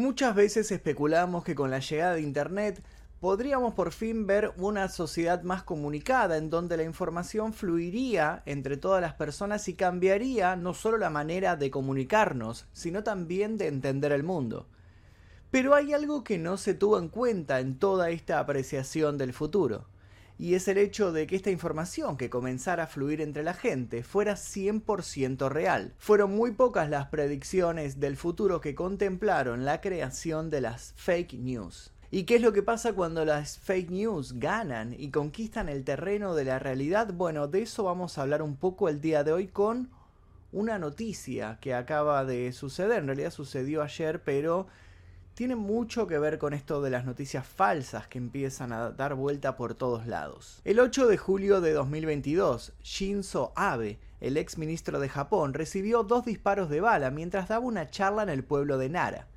Muchas veces especulamos que con la llegada de Internet podríamos por fin ver una sociedad más comunicada en donde la información fluiría entre todas las personas y cambiaría no solo la manera de comunicarnos, sino también de entender el mundo. Pero hay algo que no se tuvo en cuenta en toda esta apreciación del futuro, y es el hecho de que esta información que comenzara a fluir entre la gente fuera 100% real. Fueron muy pocas las predicciones del futuro que contemplaron la creación de las fake news. ¿Y qué es lo que pasa cuando las fake news ganan y conquistan el terreno de la realidad? Bueno, de eso vamos a hablar un poco el día de hoy con una noticia que acaba de suceder. En realidad sucedió ayer, pero tiene mucho que ver con esto de las noticias falsas que empiezan a dar vuelta por todos lados. El 8 de julio de 2022, Shinzo Abe, el ex ministro de Japón, recibió dos disparos de bala mientras daba una charla en el pueblo de Nara.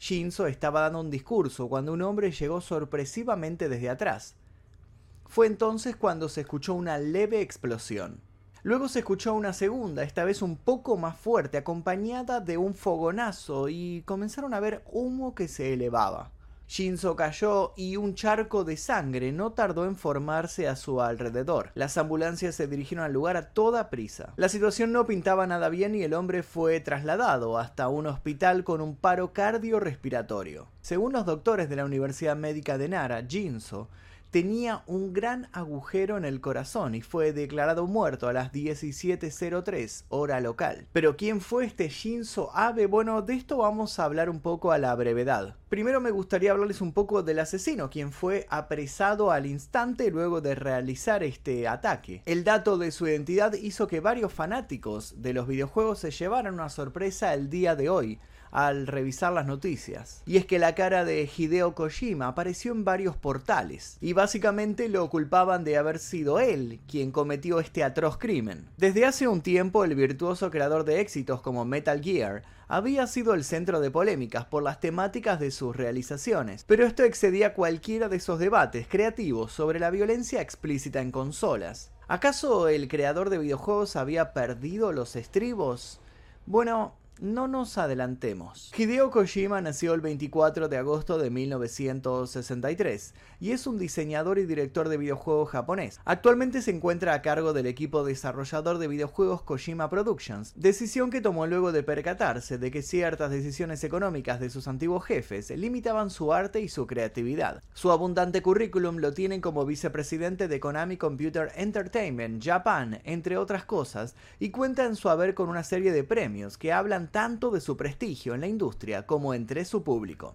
Shinzo estaba dando un discurso cuando un hombre llegó sorpresivamente desde atrás. Fue entonces cuando se escuchó una leve explosión. Luego se escuchó una segunda, esta vez un poco más fuerte, acompañada de un fogonazo y comenzaron a ver humo que se elevaba. Shinzo cayó y un charco de sangre no tardó en formarse a su alrededor. Las ambulancias se dirigieron al lugar a toda prisa. La situación no pintaba nada bien y el hombre fue trasladado hasta un hospital con un paro cardiorrespiratorio. Según los doctores de la Universidad Médica de Nara, Shinzo tenía un gran agujero en el corazón y fue declarado muerto a las 17.03 hora local. Pero ¿quién fue este Shinzo Abe? Bueno, de esto vamos a hablar un poco a la brevedad. Primero me gustaría hablarles un poco del asesino, quien fue apresado al instante luego de realizar este ataque. El dato de su identidad hizo que varios fanáticos de los videojuegos se llevaran una sorpresa el día de hoy al revisar las noticias. Y es que la cara de Hideo Kojima apareció en varios portales y básicamente lo culpaban de haber sido él quien cometió este atroz crimen. Desde hace un tiempo el virtuoso creador de éxitos como Metal Gear había sido el centro de polémicas por las temáticas de sus realizaciones, pero esto excedía cualquiera de esos debates creativos sobre la violencia explícita en consolas. ¿Acaso el creador de videojuegos había perdido los estribos? Bueno, no nos adelantemos. Hideo Kojima nació el 24 de agosto de 1963 y es un diseñador y director de videojuegos japonés. Actualmente se encuentra a cargo del equipo desarrollador de videojuegos Kojima Productions, decisión que tomó luego de percatarse de que ciertas decisiones económicas de sus antiguos jefes limitaban su arte y su creatividad. Su abundante currículum lo tienen como vicepresidente de Konami Computer Entertainment Japan, entre otras cosas, y cuenta en su haber con una serie de premios que hablan tanto de su prestigio en la industria como entre su público.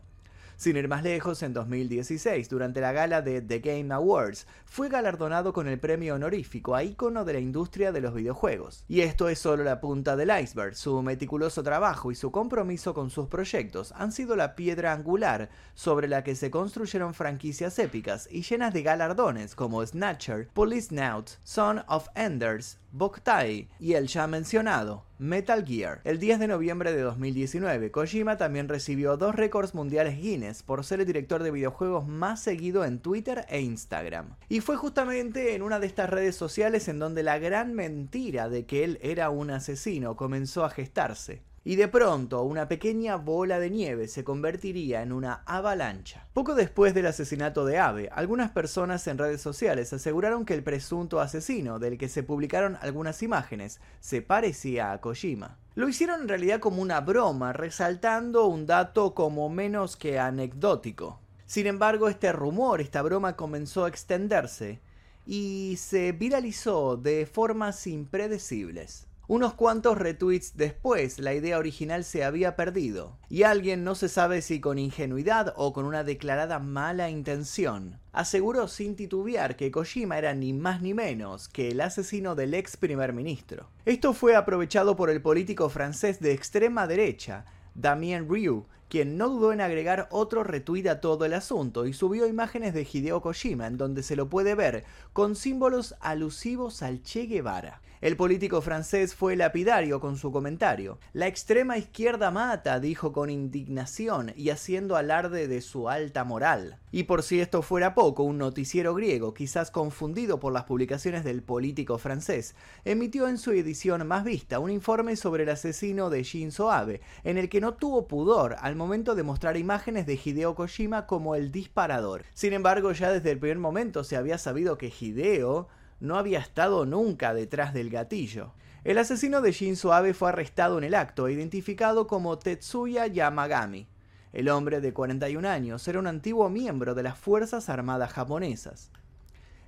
Sin ir más lejos, en 2016, durante la gala de The Game Awards, fue galardonado con el premio honorífico a ícono de la industria de los videojuegos. Y esto es solo la punta del iceberg, su meticuloso trabajo y su compromiso con sus proyectos han sido la piedra angular sobre la que se construyeron franquicias épicas y llenas de galardones como Snatcher, Police Nout, Son of Enders, Boktai y el ya mencionado Metal Gear. El 10 de noviembre de 2019, Kojima también recibió dos récords mundiales Guinness por ser el director de videojuegos más seguido en Twitter e Instagram. Y fue justamente en una de estas redes sociales en donde la gran mentira de que él era un asesino comenzó a gestarse y de pronto una pequeña bola de nieve se convertiría en una avalancha. Poco después del asesinato de Abe, algunas personas en redes sociales aseguraron que el presunto asesino, del que se publicaron algunas imágenes, se parecía a Kojima. Lo hicieron en realidad como una broma, resaltando un dato como menos que anecdótico. Sin embargo, este rumor, esta broma comenzó a extenderse y se viralizó de formas impredecibles. Unos cuantos retweets después, la idea original se había perdido, y alguien, no se sabe si con ingenuidad o con una declarada mala intención, aseguró sin titubear que Kojima era ni más ni menos que el asesino del ex primer ministro. Esto fue aprovechado por el político francés de extrema derecha, Damien Rioux, quien no dudó en agregar otro retweet a todo el asunto y subió imágenes de Hideo Kojima en donde se lo puede ver con símbolos alusivos al Che Guevara. El político francés fue lapidario con su comentario. La extrema izquierda mata, dijo con indignación y haciendo alarde de su alta moral. Y por si esto fuera poco, un noticiero griego, quizás confundido por las publicaciones del político francés, emitió en su edición más vista un informe sobre el asesino de Shinzo Abe, en el que no tuvo pudor al momento de mostrar imágenes de Hideo Kojima como el disparador. Sin embargo, ya desde el primer momento se había sabido que Hideo no había estado nunca detrás del gatillo. El asesino de Shinzo Abe fue arrestado en el acto, identificado como Tetsuya Yamagami. El hombre de 41 años era un antiguo miembro de las Fuerzas Armadas japonesas.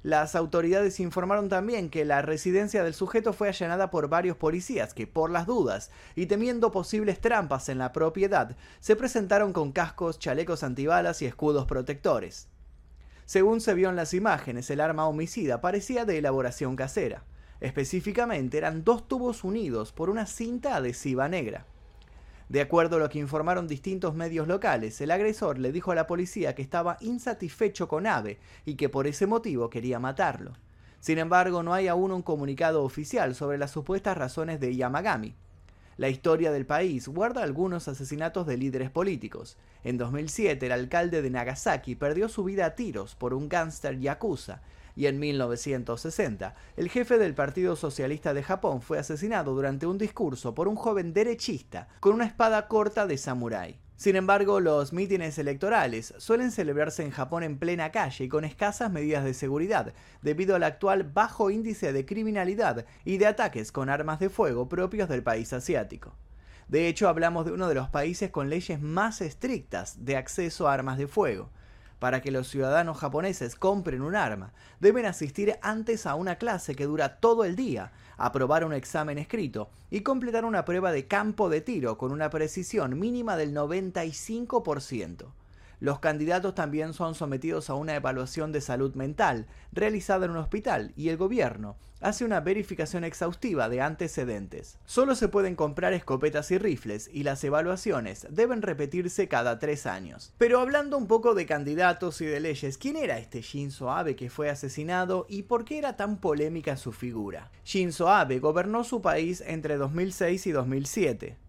Las autoridades informaron también que la residencia del sujeto fue allanada por varios policías que, por las dudas y temiendo posibles trampas en la propiedad, se presentaron con cascos, chalecos antibalas y escudos protectores. Según se vio en las imágenes, el arma homicida parecía de elaboración casera. Específicamente eran dos tubos unidos por una cinta adhesiva negra. De acuerdo a lo que informaron distintos medios locales, el agresor le dijo a la policía que estaba insatisfecho con Abe y que por ese motivo quería matarlo. Sin embargo, no hay aún un comunicado oficial sobre las supuestas razones de Yamagami. La historia del país guarda algunos asesinatos de líderes políticos. En 2007, el alcalde de Nagasaki perdió su vida a tiros por un gángster yakuza y en 1960 el jefe del Partido Socialista de Japón fue asesinado durante un discurso por un joven derechista con una espada corta de samurái. Sin embargo, los mítines electorales suelen celebrarse en Japón en plena calle y con escasas medidas de seguridad, debido al actual bajo índice de criminalidad y de ataques con armas de fuego propios del país asiático. De hecho, hablamos de uno de los países con leyes más estrictas de acceso a armas de fuego. Para que los ciudadanos japoneses compren un arma, deben asistir antes a una clase que dura todo el día, aprobar un examen escrito y completar una prueba de campo de tiro con una precisión mínima del 95%. Los candidatos también son sometidos a una evaluación de salud mental realizada en un hospital y el gobierno hace una verificación exhaustiva de antecedentes. Solo se pueden comprar escopetas y rifles y las evaluaciones deben repetirse cada tres años. Pero hablando un poco de candidatos y de leyes, ¿quién era este Shinzo Abe que fue asesinado y por qué era tan polémica su figura? Shinzo Abe gobernó su país entre 2006 y 2007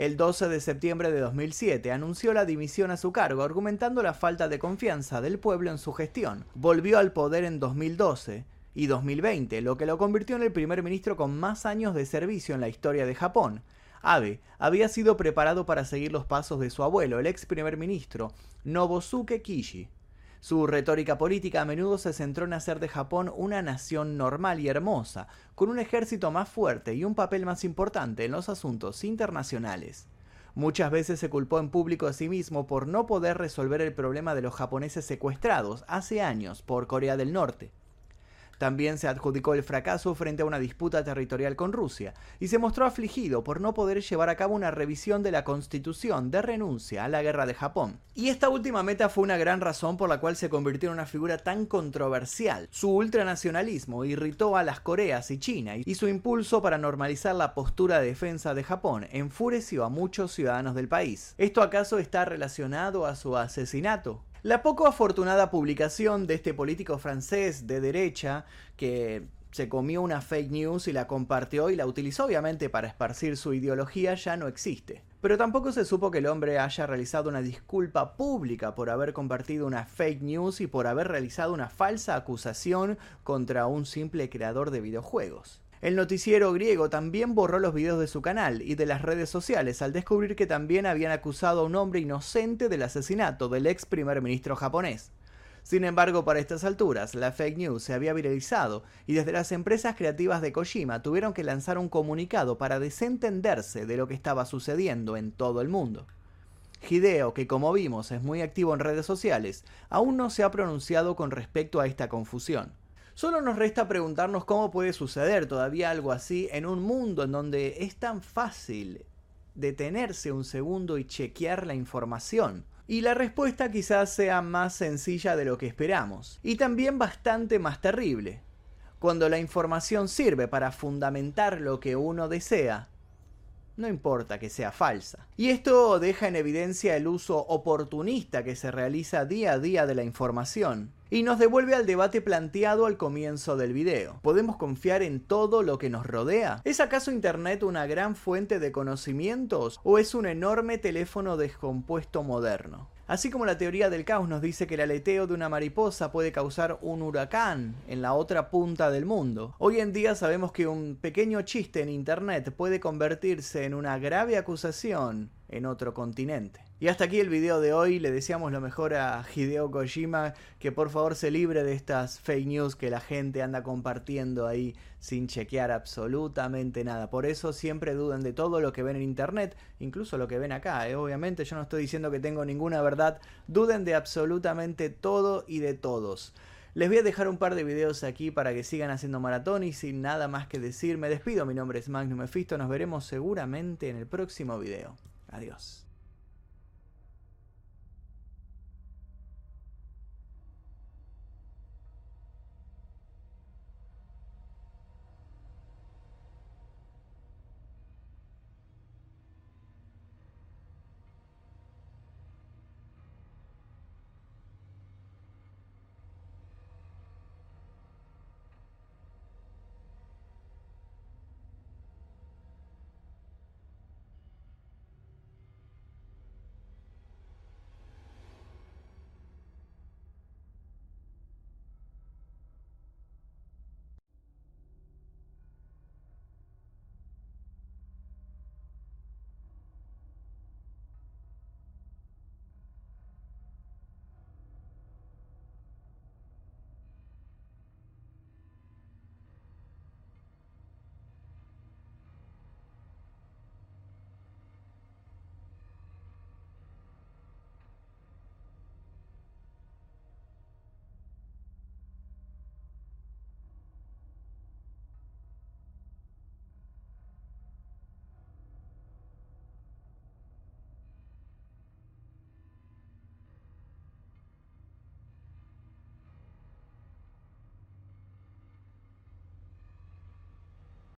el 12 de septiembre de 2007 anunció la dimisión a su cargo argumentando la falta de confianza del pueblo en su gestión. Volvió al poder en 2012 y 2020, lo que lo convirtió en el primer ministro con más años de servicio en la historia de Japón. Abe había sido preparado para seguir los pasos de su abuelo, el ex primer ministro Nobusuke Kishi. Su retórica política a menudo se centró en hacer de Japón una nación normal y hermosa, con un ejército más fuerte y un papel más importante en los asuntos internacionales. Muchas veces se culpó en público a sí mismo por no poder resolver el problema de los japoneses secuestrados hace años por Corea del Norte. También se adjudicó el fracaso frente a una disputa territorial con Rusia y se mostró afligido por no poder llevar a cabo una revisión de la constitución de renuncia a la guerra de Japón. Y esta última meta fue una gran razón por la cual se convirtió en una figura tan controversial. Su ultranacionalismo irritó a las Coreas y China y su impulso para normalizar la postura de defensa de Japón enfureció a muchos ciudadanos del país. ¿Esto acaso está relacionado a su asesinato? La poco afortunada publicación de este político francés de derecha que se comió una fake news y la compartió y la utilizó obviamente para esparcir su ideología ya no existe. Pero tampoco se supo que el hombre haya realizado una disculpa pública por haber compartido una fake news y por haber realizado una falsa acusación contra un simple creador de videojuegos. El noticiero griego también borró los videos de su canal y de las redes sociales al descubrir que también habían acusado a un hombre inocente del asesinato del ex primer ministro japonés. Sin embargo, para estas alturas, la fake news se había viralizado y desde las empresas creativas de Kojima tuvieron que lanzar un comunicado para desentenderse de lo que estaba sucediendo en todo el mundo. Hideo, que como vimos es muy activo en redes sociales, aún no se ha pronunciado con respecto a esta confusión. Solo nos resta preguntarnos cómo puede suceder todavía algo así en un mundo en donde es tan fácil detenerse un segundo y chequear la información. Y la respuesta quizás sea más sencilla de lo que esperamos, y también bastante más terrible. Cuando la información sirve para fundamentar lo que uno desea, no importa que sea falsa. Y esto deja en evidencia el uso oportunista que se realiza día a día de la información. Y nos devuelve al debate planteado al comienzo del video. ¿Podemos confiar en todo lo que nos rodea? ¿Es acaso Internet una gran fuente de conocimientos o es un enorme teléfono descompuesto moderno? Así como la teoría del caos nos dice que el aleteo de una mariposa puede causar un huracán en la otra punta del mundo, hoy en día sabemos que un pequeño chiste en Internet puede convertirse en una grave acusación en otro continente. Y hasta aquí el video de hoy, le deseamos lo mejor a Hideo Kojima, que por favor se libre de estas fake news que la gente anda compartiendo ahí sin chequear absolutamente nada. Por eso siempre duden de todo lo que ven en internet, incluso lo que ven acá. ¿eh? Obviamente yo no estoy diciendo que tengo ninguna verdad, duden de absolutamente todo y de todos. Les voy a dejar un par de videos aquí para que sigan haciendo maratón y sin nada más que decir, me despido. Mi nombre es Magnum Mephisto, nos veremos seguramente en el próximo video. Adiós.